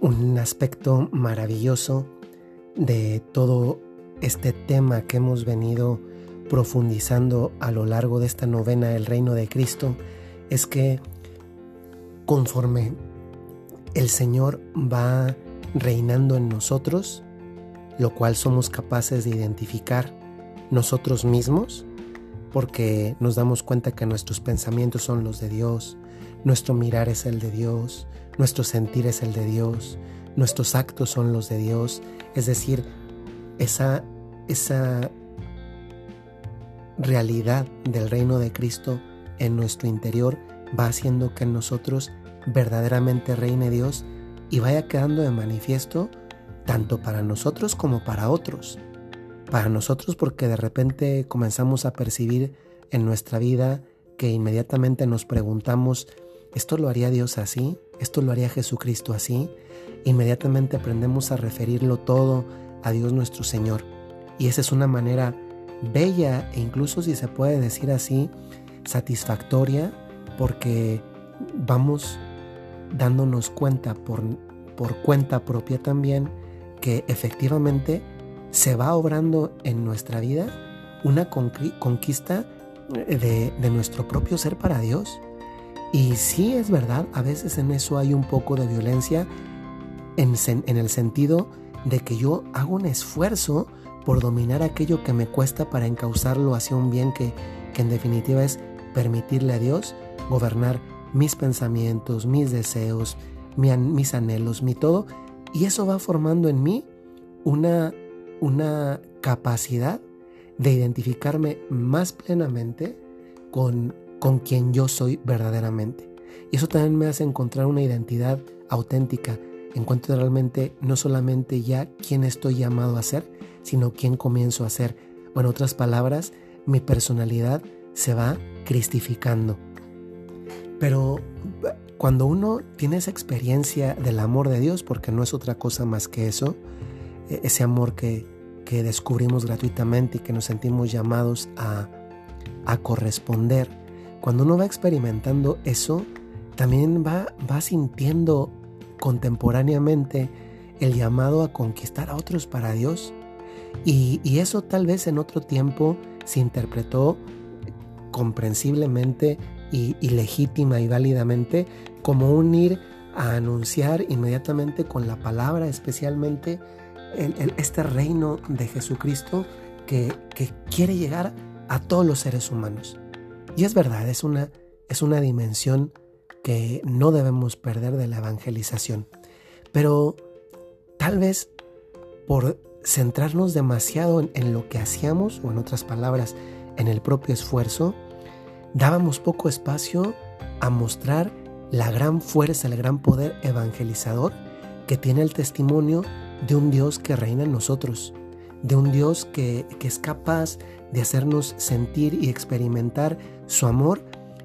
un aspecto maravilloso de todo este tema que hemos venido profundizando a lo largo de esta novena El Reino de Cristo es que conforme el Señor va reinando en nosotros, lo cual somos capaces de identificar nosotros mismos, porque nos damos cuenta que nuestros pensamientos son los de Dios, nuestro mirar es el de Dios, nuestro sentir es el de Dios, nuestros actos son los de Dios, es decir, esa, esa realidad del reino de Cristo en nuestro interior va haciendo que en nosotros verdaderamente reine Dios y vaya quedando de manifiesto tanto para nosotros como para otros. Para nosotros porque de repente comenzamos a percibir en nuestra vida que inmediatamente nos preguntamos, ¿esto lo haría Dios así? ¿Esto lo haría Jesucristo así? Inmediatamente aprendemos a referirlo todo a Dios nuestro Señor. Y esa es una manera bella e incluso si se puede decir así, satisfactoria porque vamos dándonos cuenta por, por cuenta propia también que efectivamente se va obrando en nuestra vida una conquista de, de, nuestro propio ser para Dios. Y sí es verdad, a veces en eso hay un poco de violencia en, en el sentido de que yo hago un esfuerzo por dominar aquello que me cuesta para encauzarlo hacia un bien que, que en definitiva es permitirle a Dios gobernar mis pensamientos, mis deseos, mis anhelos, mi todo. Y eso va formando en mí una, una capacidad de identificarme más plenamente con, con quien yo soy verdaderamente. Y eso también me hace encontrar una identidad auténtica. Encuentro realmente no solamente ya quién estoy llamado a ser, sino quién comienzo a ser. O en otras palabras, mi personalidad se va cristificando. Pero cuando uno tiene esa experiencia del amor de Dios, porque no es otra cosa más que eso, ese amor que, que descubrimos gratuitamente y que nos sentimos llamados a, a corresponder, cuando uno va experimentando eso, también va, va sintiendo contemporáneamente el llamado a conquistar a otros para Dios. Y, y, eso tal vez en otro tiempo se interpretó comprensiblemente y, legítima y válidamente como un ir a anunciar inmediatamente con la palabra, especialmente este reino de Jesucristo que, quiere llegar a todos los seres humanos. Y es verdad, es una, es una dimensión que no debemos perder de la evangelización. Pero tal vez por centrarnos demasiado en, en, lo que hacíamos, o en otras palabras, en el propio esfuerzo, dábamos poco espacio a mostrar la gran fuerza, el gran poder evangelizador que tiene el testimonio de un Dios que reina en nosotros, de un Dios que, es capaz de hacernos sentir y experimentar su amor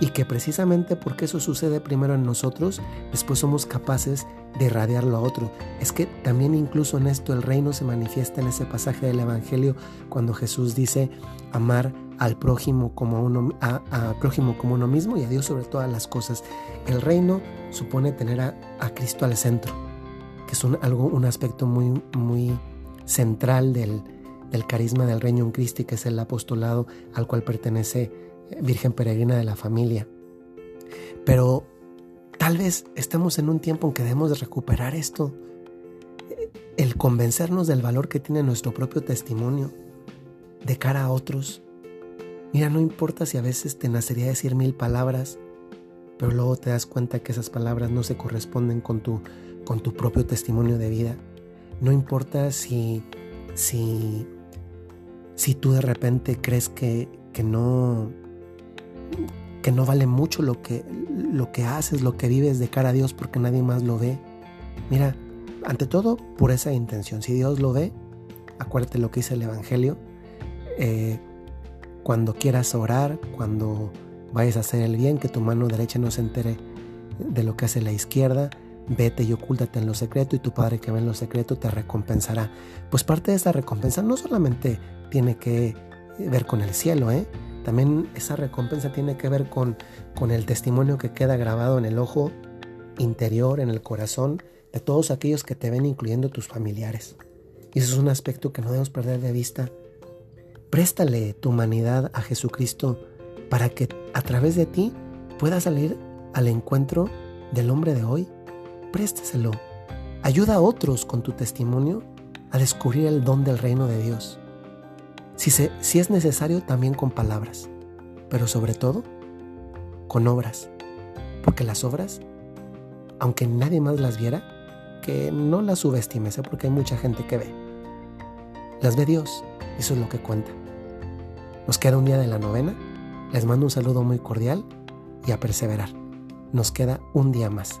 y que precisamente porque eso sucede primero en nosotros, después somos capaces de irradiarlo a otro. Es que también incluso en esto el reino se manifiesta en ese pasaje del Evangelio cuando Jesús dice amar al prójimo como uno mismo y a Dios sobre todas las cosas. El reino supone tener a, Cristo al centro, que es un, algo, un aspecto muy, muy central del, del carisma del reino y que es el apostolado al cual pertenece Virgen Peregrina de la Familia. Pero tal vez estamos en un tiempo en que debemos de recuperar esto, el convencernos del valor que tiene nuestro propio testimonio de cara a otros. Mira, no importa si a veces te nacería decir mil palabras, pero luego te das cuenta que esas palabras no se corresponden con tu, con tu propio testimonio de vida. No importa si, si, si tú de repente crees que, que no, que no vale mucho lo que, lo que haces, lo que vives de cara a Dios porque nadie más lo ve. Mira, ante todo, por esa intención. Si Dios lo ve, acuérdate lo que dice el Evangelio. Eh, cuando quieras orar, cuando vayas a hacer el bien, que tu mano derecha no se entere de lo que hace la izquierda, vete y ocúltate en lo secreto y tu Padre que ve en lo secreto te recompensará. Pues parte de esa recompensa no solamente tiene que ver con el cielo, ¿eh? También esa recompensa tiene que ver con, con el testimonio que queda grabado en el ojo interior, en el corazón, de todos aquellos que te ven, incluyendo tus familiares. Y eso es un aspecto que no debemos perder de vista. Préstale tu humanidad a Jesucristo para que a través de ti pueda salir al encuentro del hombre de hoy. Préstaselo. Ayuda a otros con tu testimonio a descubrir el don del reino de Dios. Si, si es necesario, también con palabras, pero sobre todo con obras, porque las obras, aunque nadie más las viera, que no las subestimes, porque hay mucha gente que ve. Las ve Dios, eso es lo que cuenta. Nos queda un día de la novena, les mando un saludo muy cordial y a perseverar. Nos queda un día más.